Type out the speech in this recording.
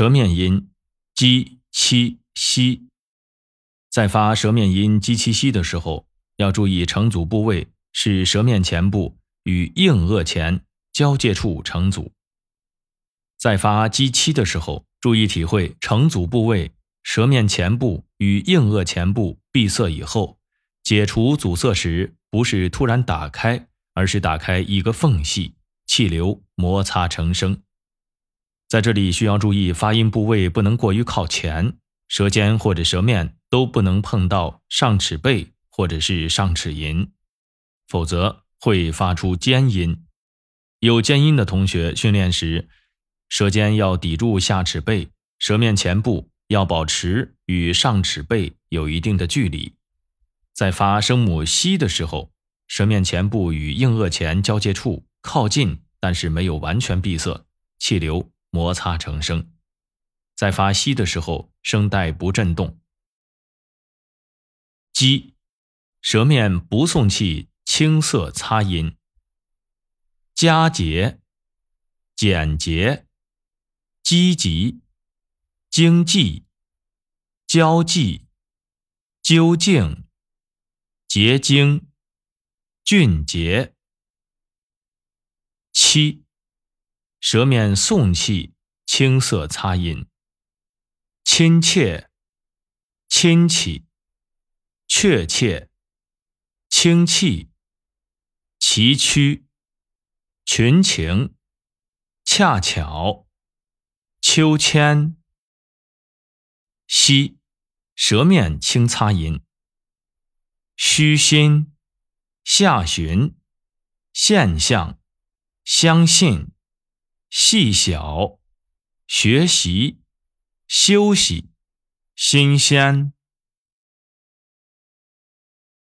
舌面音鸡、七、西，在发舌面音鸡、七、西的时候，要注意成阻部位是舌面前部与硬腭前交界处成阻。在发鸡、七的时候，注意体会成阻部位舌面前部与硬腭前部闭塞以后，解除阻塞时不是突然打开，而是打开一个缝隙，气流摩擦成声。在这里需要注意，发音部位不能过于靠前，舌尖或者舌面都不能碰到上齿背或者是上齿龈，否则会发出尖音。有尖音的同学训练时，舌尖要抵住下齿背，舌面前部要保持与上齿背有一定的距离。在发声母西的时候，舌面前部与硬腭前交界处靠近，但是没有完全闭塞，气流。摩擦成声，在发西的时候，声带不振动。鸡，舌面不送气，青色擦音。佳节，简洁，积极，经济，交际，究竟，结晶，俊杰。七。舌面送气，青色擦音。亲切，亲戚，确切，清气，崎岖，群情，恰巧，秋千。西，舌面轻擦音。虚心，下旬，现象，相信。细小，学习，休息，新鲜。